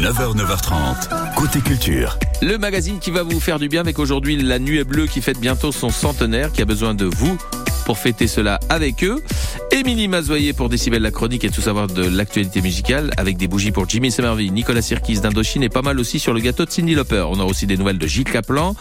9h, 9h30, côté culture. Le magazine qui va vous faire du bien avec aujourd'hui La Nuée Bleue qui fête bientôt son centenaire, qui a besoin de vous pour fêter cela avec eux. Émilie Mazoyer pour Décibel la chronique et tout savoir de l'actualité musicale avec des bougies pour Jimmy Somerville, Nicolas Sirkis d'Indochine et pas mal aussi sur le gâteau de Cindy Lauper. On a aussi des nouvelles de Gilles Caplan,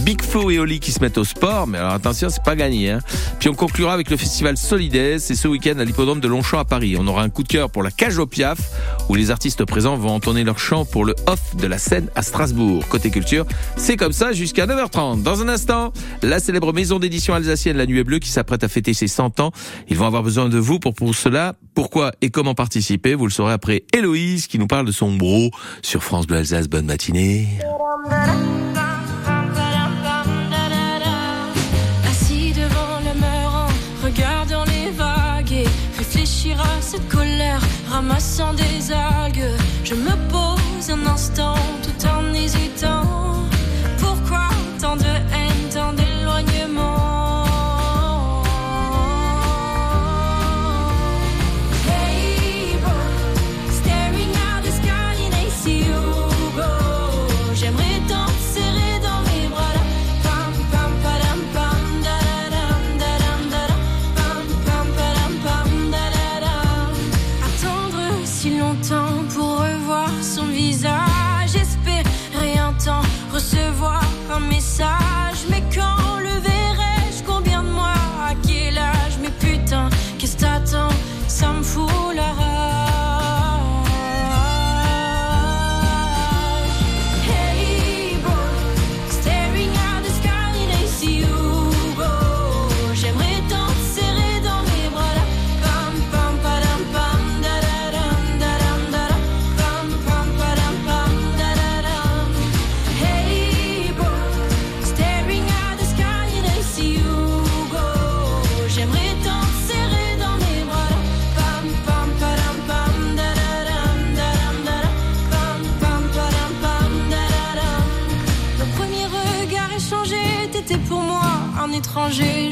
Big Flo et Oli qui se mettent au sport, mais alors attention, c'est pas gagné. Hein. Puis on conclura avec le festival Solidaire, c'est ce week-end à l'hippodrome de Longchamp à Paris. On aura un coup de cœur pour la cage au Piaf où les artistes présents vont entonner leur chant pour le off de la scène à Strasbourg. Côté culture, c'est comme ça jusqu'à 9h30. Dans un instant, la célèbre maison d'édition alsacienne La Nuée Bleue qui s'apprête à fêter ses 100 ans. Ils vont avoir besoin de vous pour, pour cela. Pourquoi et comment participer? Vous le saurez après Héloïse qui nous parle de son bro sur France Bleu Alsace. Bonne matinée. Assis devant le mur en regardant les vagues et réfléchir à cette colère, ramassant des algues. Je me pose un instant tout en hésitant.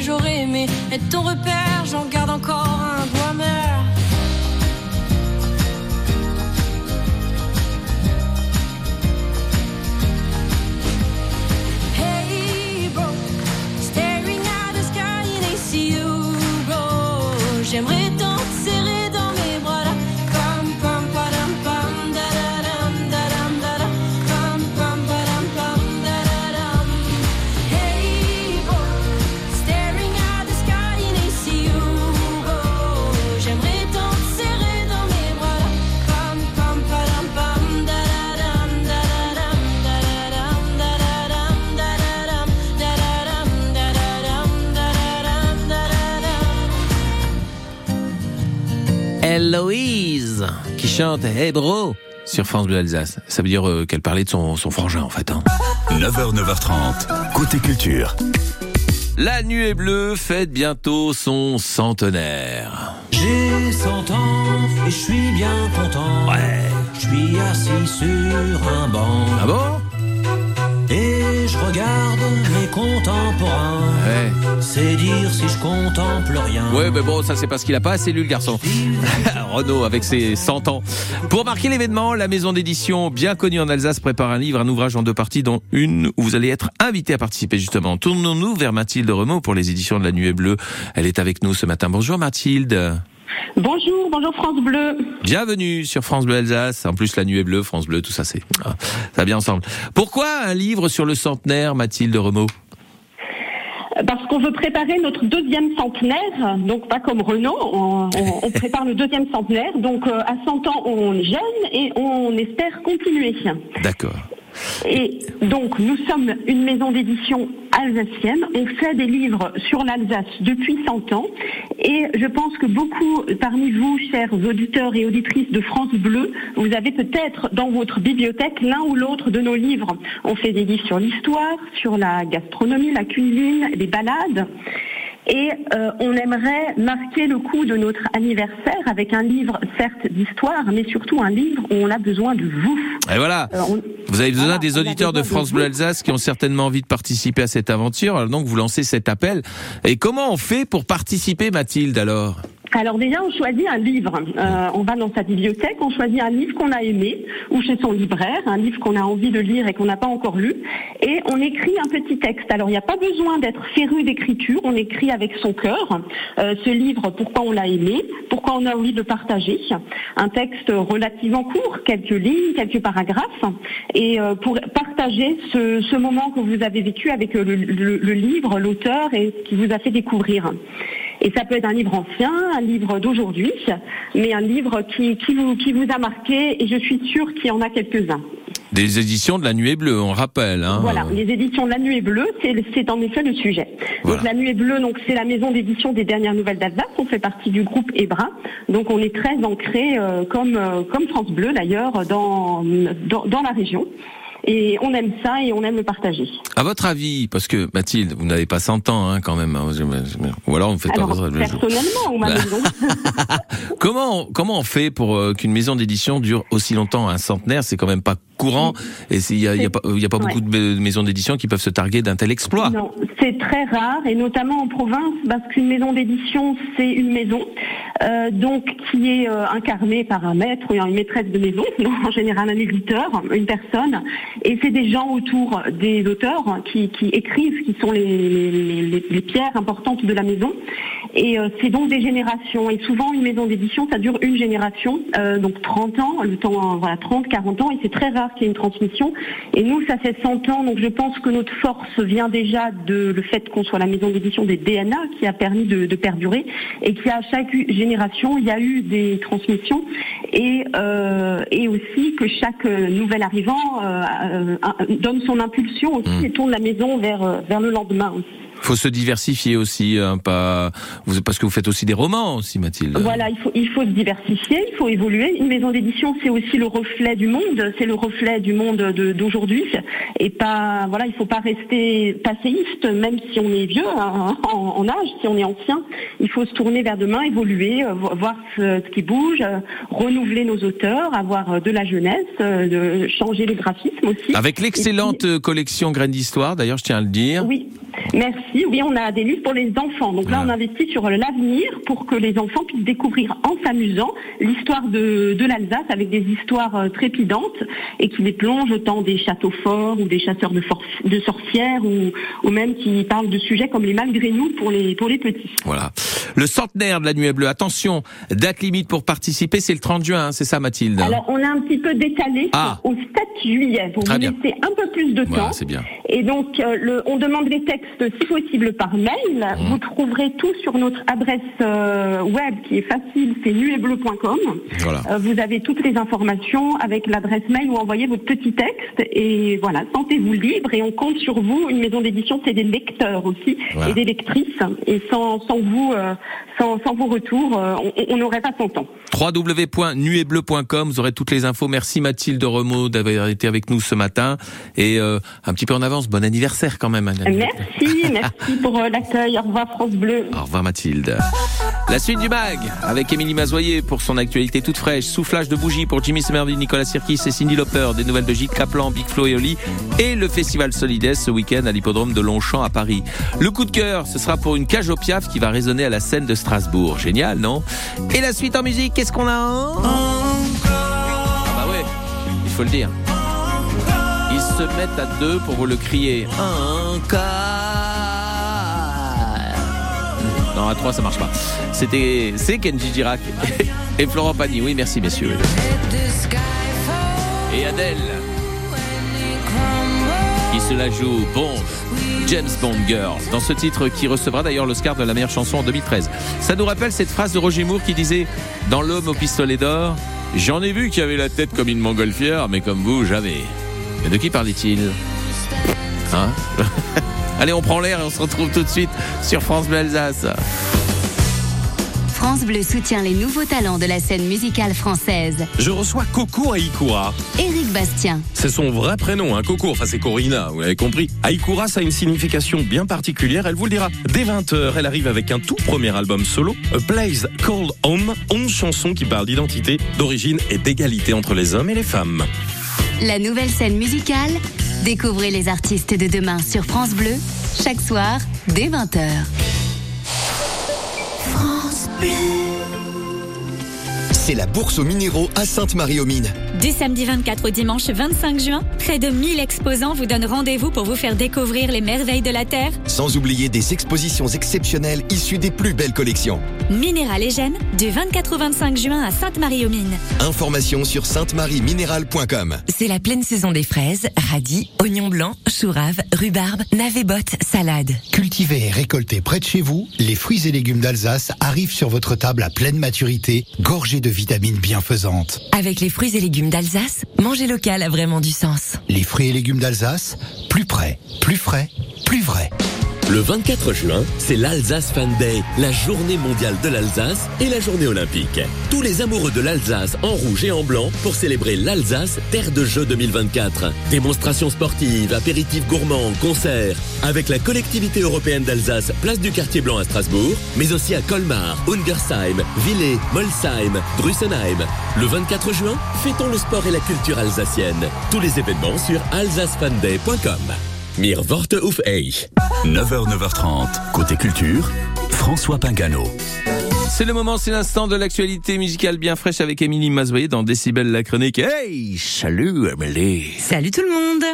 J'aurais aimé être ton repère, j'en garde encore un chante Hey bro sur France Bleu Alsace. Ça veut dire euh, qu'elle parlait de son, son frangin en fait. Hein. 9h, 9h30, côté culture. La Nuée Bleue fête bientôt son centenaire. J'ai 100 ans et je suis bien content. Ouais. Je suis assis sur un banc Ah bon? Regarde mes contemporains. Ouais. C'est dire si je contemple rien. Ouais, mais bon, ça c'est parce qu'il a pas assez lu le garçon. Renaud avec ses 100 ans. Pour marquer l'événement, la maison d'édition bien connue en Alsace prépare un livre, un ouvrage en deux parties, dont une où vous allez être invité à participer justement. Tournons-nous vers Mathilde Renaud pour les éditions de la Nuée Bleue. Elle est avec nous ce matin. Bonjour Mathilde. Bonjour, bonjour France Bleu. Bienvenue sur France Bleu Alsace. En plus, la Nuée Bleue, France Bleu, tout ça, c'est ah, ça va bien ensemble. Pourquoi un livre sur le centenaire, Mathilde Renaud Parce qu'on veut préparer notre deuxième centenaire, donc pas comme Renault, on, on- on prépare le deuxième centenaire. Donc euh, à 100 ans, on est jeune et on espère continuer. D'accord. Et donc nous sommes une maison d'édition On fait des livres sur l'Alsace depuis 100 ans. Et je pense que beaucoup parmi vous, chers auditeurs et auditrices de France Bleu, vous avez peut-être dans votre bibliothèque l'un ou l'autre de nos livres. On fait des livres sur l'histoire, sur la gastronomie, la cuisine, les balades. Et euh, on aimerait marquer le coup de notre anniversaire avec un livre, certes d'histoire, mais surtout un livre où on a besoin de vous. Et voilà. Euh, on- Vous avez besoin Voilà, des auditeurs de besoin de France Bleu. Alsace qui ont certainement envie de participer à cette aventure. Alors donc vous lancez cet appel. Et comment on fait pour participer, Mathilde alors? Alors déjà, on choisit un livre. Euh, on va dans sa bibliothèque, on choisit un livre qu'on a aimé, ou chez son libraire, un livre qu'on a envie de lire et qu'on n'a pas encore lu, et on écrit un petit texte. Alors il n'y a pas besoin d'être féru d'écriture, on écrit avec son cœur euh, ce livre, pourquoi on l'a aimé, pourquoi on a envie de le partager. Un texte relativement court, quelques lignes, quelques paragraphes, et euh, pour partager ce, moment que vous avez vécu avec le, livre, l'auteur et qui vous a fait découvrir. Et ça peut être un livre ancien, un livre d'aujourd'hui, mais un livre qui, qui, vous, qui vous a marqué, et je suis sûre qu'il y en a quelques-uns. Des éditions de la Nuée Bleue, on rappelle. Hein. Voilà, les éditions de La Nuée Bleue, c'est c'est en effet le sujet. Voilà. Donc La Nuée Bleue, donc c'est la maison d'édition des dernières nouvelles d'Alsace. On fait partie du groupe Ebra, donc on est très ancré, euh, comme euh, comme France Bleu d'ailleurs, dans, dans dans la région. Et on aime ça et on aime le partager. À votre avis, parce que Mathilde, vous n'avez pas 100 ans hein, quand même, hein, ou alors vous faites Alors pas personnellement, ou ma Bah. maison. Comment comment on fait pour euh, qu'une maison d'édition dure aussi longtemps Un centenaire, c'est quand même pas courant. Et il y a, a pas, y a pas beaucoup de ma- maisons d'édition qui peuvent se targuer d'un tel exploit. Non, c'est très rare et notamment en province parce qu'une maison d'édition c'est une maison euh, donc qui est euh, incarnée par un maître ou une maîtresse de maison, donc en général un éditeur, une personne, et c'est des gens autour des auteurs qui, écrivent, qui sont les pierres importantes de la maison. Et euh, c'est donc des générations. Et souvent une maison d'édition ça dure une génération, euh, donc 30 ans, le temps voilà 30, 40 ans, et c'est très rare qu'il y ait une transmission. Et nous ça fait 100 ans, donc je pense que notre force vient déjà de le fait qu'on soit la maison d'édition des DNA qui a permis de, de perdurer et qui à chaque génération il y a eu des transmissions et euh, et aussi que chaque euh, nouvel arrivant euh, euh, euh, donne son impulsion aussi et tourne la maison vers euh, vers le lendemain aussi. Faut se diversifier aussi, hein, pas vous, parce que vous faites aussi des romans aussi, Mathilde. Voilà, il faut, il faut se diversifier, il faut évoluer. Une maison d'édition, c'est aussi le reflet du monde, c'est le reflet du monde de- d'aujourd'hui. Et pas, voilà, il faut pas rester passéiste, même si on est vieux hein, en, en âge, si on est ancien. Il faut se tourner vers demain, évoluer, euh, vo- voir ce, ce qui bouge, euh, renouveler nos auteurs, avoir euh, de la jeunesse, de changer les graphismes aussi. Avec l'excellente collection Graines d'Histoire, d'ailleurs, je tiens à le dire. Oui, merci. Oui, on a des livres pour les enfants. Donc là, on investit sur l'avenir pour que les enfants puissent découvrir en s'amusant l'histoire de, de l'Alsace avec des histoires euh, trépidantes et qui les plongent autant des châteaux forts ou des chasseurs de, for- de sorcières ou, ou même qui parlent de sujets comme les malgré nous pour les, pour les petits. Voilà. Le centenaire de la Nuée Bleue. Attention, date limite pour participer, c'est le 30 juin, hein, c'est ça, Mathilde Alors, on a un petit peu décalé Ah. au 7 juillet pour vous laisser un peu plus de Voilà, temps. c'est bien. Et donc, euh, le, on demande les textes, si possible, par mail. Mmh. Vous trouverez tout sur notre adresse euh, web qui est facile, c'est nuetbleu.com. Voilà. Euh, vous avez toutes les informations avec l'adresse mail où envoyez votre petit texte. Et voilà, sentez-vous libre et on compte sur vous. Une maison d'édition, c'est des lecteurs aussi Voilà. et des lectrices. Et sans, sans vous, euh, sans, sans vos retours, euh, on- on n'aurait pas son temps. www.nuetbleu.com, vous aurez toutes les infos. Merci Mathilde Remaud d'avoir été avec nous ce matin. Et euh, un petit peu en avance, bon anniversaire quand même. Merci, merci pour euh, l'accueil. Au revoir France Bleu. Au revoir Mathilde. La suite du mag avec Émilie Mazoyer pour son actualité toute fraîche. Soufflage de bougies pour Jimmy Semerdy, Nicolas Sirkis et Cindy Lauper. Des nouvelles de Gilles Caplan, Big Flo et Oli. Et le festival Solides ce week-end à l'hippodrome de Longchamp à Paris. Le coup de cœur, ce sera pour une cage au piaf qui va résonner à la scène de Strasbourg. Génial, non? Et la suite en musique, qu'est-ce qu'on a Ah bah ouais, il faut le dire. Ils se mettent à deux pour vous le crier. Encore. Non, à trois, ça marche pas. C'était, c'est Kenji Girac et Florent Pagny. Oui, merci, messieurs. Et Adèle, qui se la joue Bond, James Bond Girls, dans ce titre qui recevra d'ailleurs l'Oscar de la meilleure chanson en 2013. Ça nous rappelle cette phrase de Roger Moore qui disait Dans l'homme au pistolet d'or, j'en ai vu qui avait la tête comme une montgolfière, mais comme vous, jamais. Mais de qui parlait-il? Hein? Allez, on prend l'air et on se retrouve tout de suite sur France Bleu Alsace. France Bleu soutient les nouveaux talents de la scène musicale française. Je reçois Coco Aïkoura. Éric Bastien, C'est son vrai prénom, hein, Coco. Enfin, c'est Corina, vous l'avez compris. Aïkoura, ça a une signification bien particulière. Elle vous le dira. Dès 20h, elle arrive avec un tout premier album solo, A Place Called Home. 11 chansons qui parlent d'identité, d'origine et d'égalité entre les hommes et les femmes. la nouvelle scène musicale. Découvrez les artistes de demain sur France Bleu, chaque soir, dès 20h. C'est la bourse aux minéraux à Sainte-Marie-aux-Mines. Du samedi 24 au dimanche 25 juin, près de 1000 exposants vous donnent rendez-vous pour vous faire découvrir les merveilles de la Terre. Sans oublier des expositions exceptionnelles issues des plus belles collections. Minéral et Gènes, du 24 au 25 juin à Sainte-Marie-aux-Mines. Informations sur sainte-marie-minéral.com. C'est la pleine saison des fraises, radis, oignons blancs, choux raves, rhubarbe, navets bottes, salade. Cultivés et récoltés près de chez vous, les fruits et légumes d'Alsace arrivent sur votre table à pleine maturité, gorgés de vitamines bienfaisantes. Avec les fruits et légumes d'Alsace, manger local a vraiment du sens. Les fruits et légumes d'Alsace, plus près, plus frais, plus vrai. Le 24 juin, c'est l'Alsace Fan Day, la journée mondiale de l'Alsace et la journée olympique. Tous les amoureux de l'Alsace en rouge et en blanc pour célébrer l'Alsace Terre de Jeux 2024. Démonstrations sportives, apéritifs gourmands, concerts. Avec la collectivité européenne d'Alsace, place du quartier blanc à Strasbourg, mais aussi à Colmar, Ungersheim, Villers, Molsheim, Drussenheim. Le 24 juin, fêtons le sport et la culture alsacienne. Tous les événements sur alsacefanday.com. Mir Worte auf euch. 9h, 9h30, côté culture, François Pingano. C'est le moment, c'est l'instant de l'actualité musicale bien fraîche avec Émilie Mazoyer dans Décibel la chronique. Hey, salut Amélie. Salut tout le monde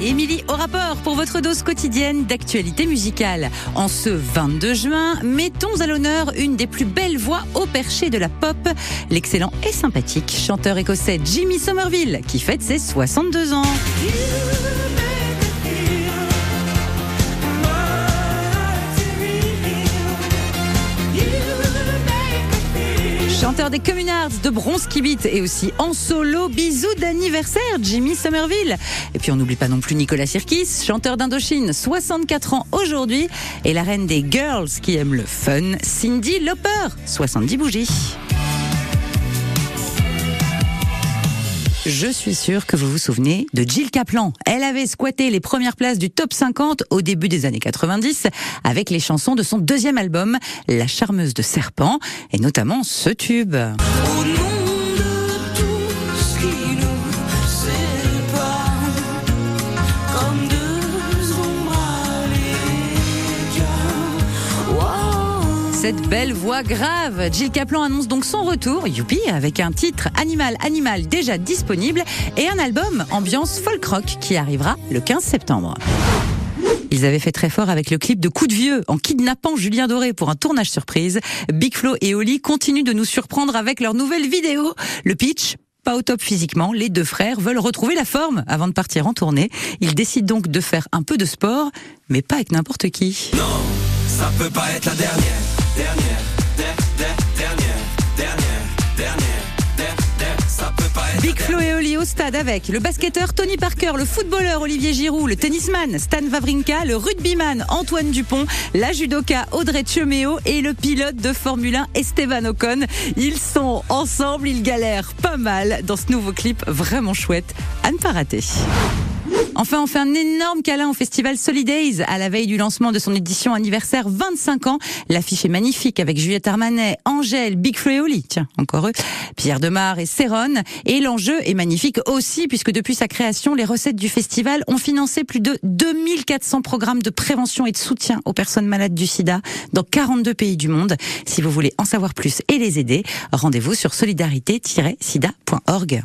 Émilie au rapport pour votre dose quotidienne d'actualité musicale. En ce 22 juin, mettons à l'honneur une des plus belles voix au perché de la pop, l'excellent et sympathique chanteur écossais Jimmy Somerville, qui fête ses 62 ans. Chanteur des Communards, de Bronze Beat et aussi en solo, bisous d'anniversaire, Jimmy Somerville. Et puis on n'oublie pas non plus Nicolas Sirkis, chanteur d'Indochine, 64 ans aujourd'hui, et la reine des girls qui aime le fun, Cindy Lauper, 70 bougies. Je suis sûre que vous vous souvenez de Jill Kaplan. Elle avait squatté les premières places du top 50 au début des années 90 avec les chansons de son deuxième album, La charmeuse de serpent, et notamment ce tube. Cette belle voix grave, Jill Kaplan annonce donc son retour, youpi, avec un titre Animal Animal déjà disponible et un album ambiance folk rock qui arrivera le 15 septembre. Ils avaient fait très fort avec le clip de Coup de Vieux en kidnappant Julien Doré pour un tournage surprise. Big Flo et Oli continuent de nous surprendre avec leur nouvelle vidéo. Le pitch pas au top physiquement, les deux frères veulent retrouver la forme avant de partir en tournée. Ils décident donc de faire un peu de sport, mais pas avec n'importe qui. Non, ça peut pas être la dernière, dernière, der- der- dernière. Big Flo et Oli au stade avec le basketteur Tony Parker, le footballeur Olivier Giroud, le tennisman Stan Wawrinka, le rugbyman Antoine Dupont, la judoka Audrey Tchemeo et le pilote de Formule 1 Esteban Ocon. Ils sont ensemble, ils galèrent pas mal dans ce nouveau clip vraiment chouette à ne pas rater. Enfin, on fait un énorme câlin au festival Solidays à la veille du lancement de son édition anniversaire 25 ans. L'affiche est magnifique avec Juliette Armanet, Angèle, Big Flo et Oli, tiens, encore eux, Pierre Demar et Céron. Et l'enjeu est magnifique aussi puisque depuis sa création, les recettes du festival ont financé plus de 2400 programmes de prévention et de soutien aux personnes malades du sida dans 42 pays du monde. Si vous voulez en savoir plus et les aider, rendez-vous sur solidarité-sida.org.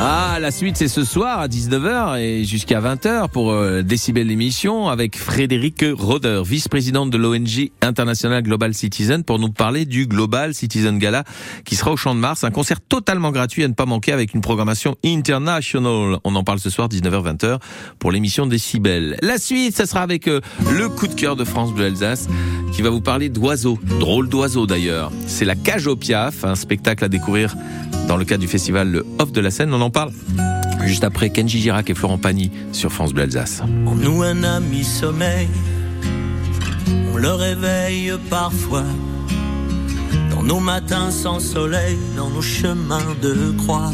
Ah, la suite c'est ce soir à 19h et jusqu'à 20h pour euh, Décibel l'émission avec Frédéric Roder, vice-présidente de l'ONG International Global Citizen pour nous parler du Global Citizen Gala qui sera au Champ de Mars, un concert totalement gratuit à ne pas manquer avec une programmation international. On en parle ce soir 19h-20h pour l'émission Décibel. La suite, ça sera avec euh, le coup de cœur de France Bleu Alsace qui va vous parler d'oiseaux, drôle d'oiseaux d'ailleurs. C'est la cage au piaf, un spectacle à découvrir dans le cadre du festival Le Off de la Seine. On en parle juste après Kenji Girac et Florent Pagny sur France Bleu Alsace. Nous un ami sommeil, on le réveille parfois. Dans nos matins sans soleil, dans nos chemins de croix.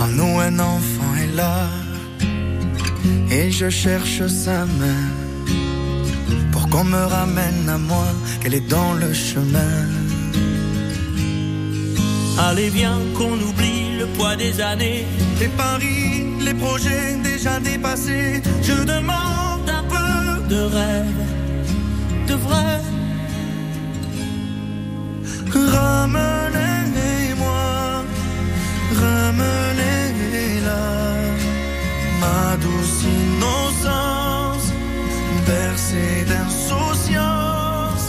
En nous un enfant est là et je cherche sa main pour qu'on me ramène à moi, qu'elle est dans le chemin. Allez, viens qu'on oublie le poids des années. Les paris, les projets déjà dépassés. Je demande un peu de rêve, de vrai. Ramenez-moi, ramenez-la, ma douce innocence, bercée d'insouciance.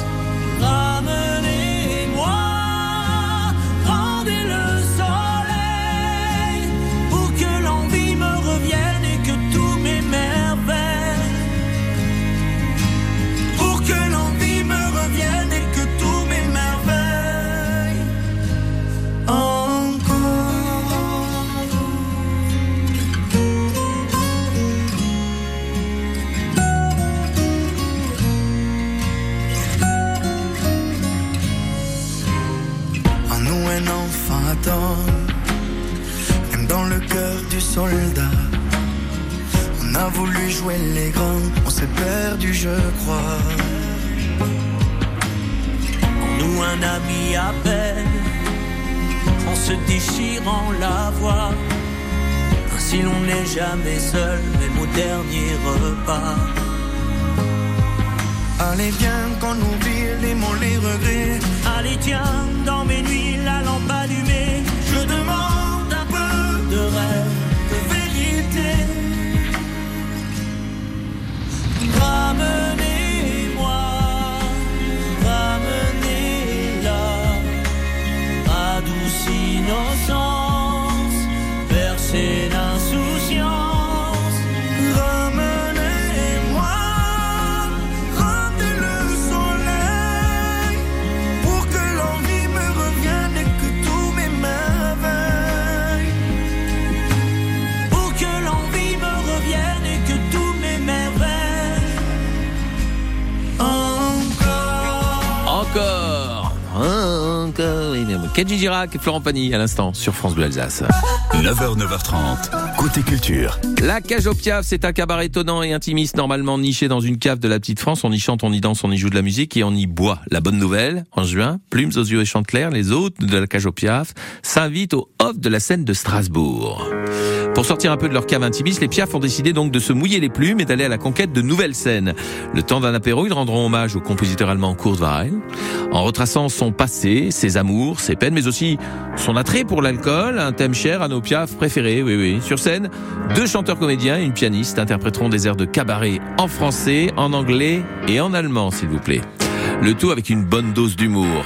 Le cœur du soldat. On a voulu jouer les grands, on s'est perdu, je crois. En nous un ami appelle, en se déchirant la voix. Ainsi l'on n'est jamais seul, même au dernier repas. Allez, viens qu'on oublie les mots, les regrets. Allez, tiens, dans mes nuits, la lampe de rêve, de vérité. Ramenez-moi, encore. Encore. Kenji Girac et Florent Pagny à l'instant sur France Bleu Alsace. 9h, 9h30, côté culture. La cage au piaf, c'est un cabaret étonnant et intimiste, normalement niché dans une cave de la petite France. On y chante, on y danse, on y joue de la musique et on y boit. La bonne nouvelle, en juin, Plumes aux yeux et Chanteclair, les hôtes de la cage au piaf, s'invitent au off de la scène de Strasbourg. Pour sortir un peu de leur cave intimiste, les Piaf ont décidé donc de se mouiller les plumes et d'aller à la conquête de nouvelles scènes. Le temps d'un apéro, ils rendront hommage au compositeur allemand Kurt Weill, en retraçant son passé, ses amours, ses peines, mais aussi son attrait pour l'alcool, un thème cher à nos Piaf préférés, oui oui. Sur scène, deux chanteurs comédiens et une pianiste interpréteront des airs de cabaret en français, en anglais et en allemand, s'il vous plaît. Le tout avec une bonne dose d'humour.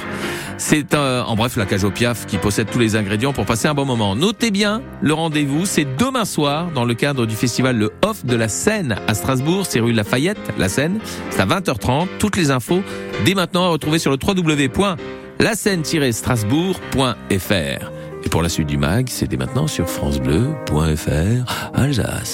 C'est euh, en bref la cage au piaf qui possède tous les ingrédients pour passer un bon moment. Notez bien le rendez-vous, c'est demain soir dans le cadre du festival Le Off de la Seine à Strasbourg, c'est rue Lafayette, la Seine. C'est à 20h30. Toutes les infos dès maintenant à retrouver sur le www.laseine-strasbourg.fr. Et pour la suite du mag, c'est dès maintenant sur francebleu.fr Alsace.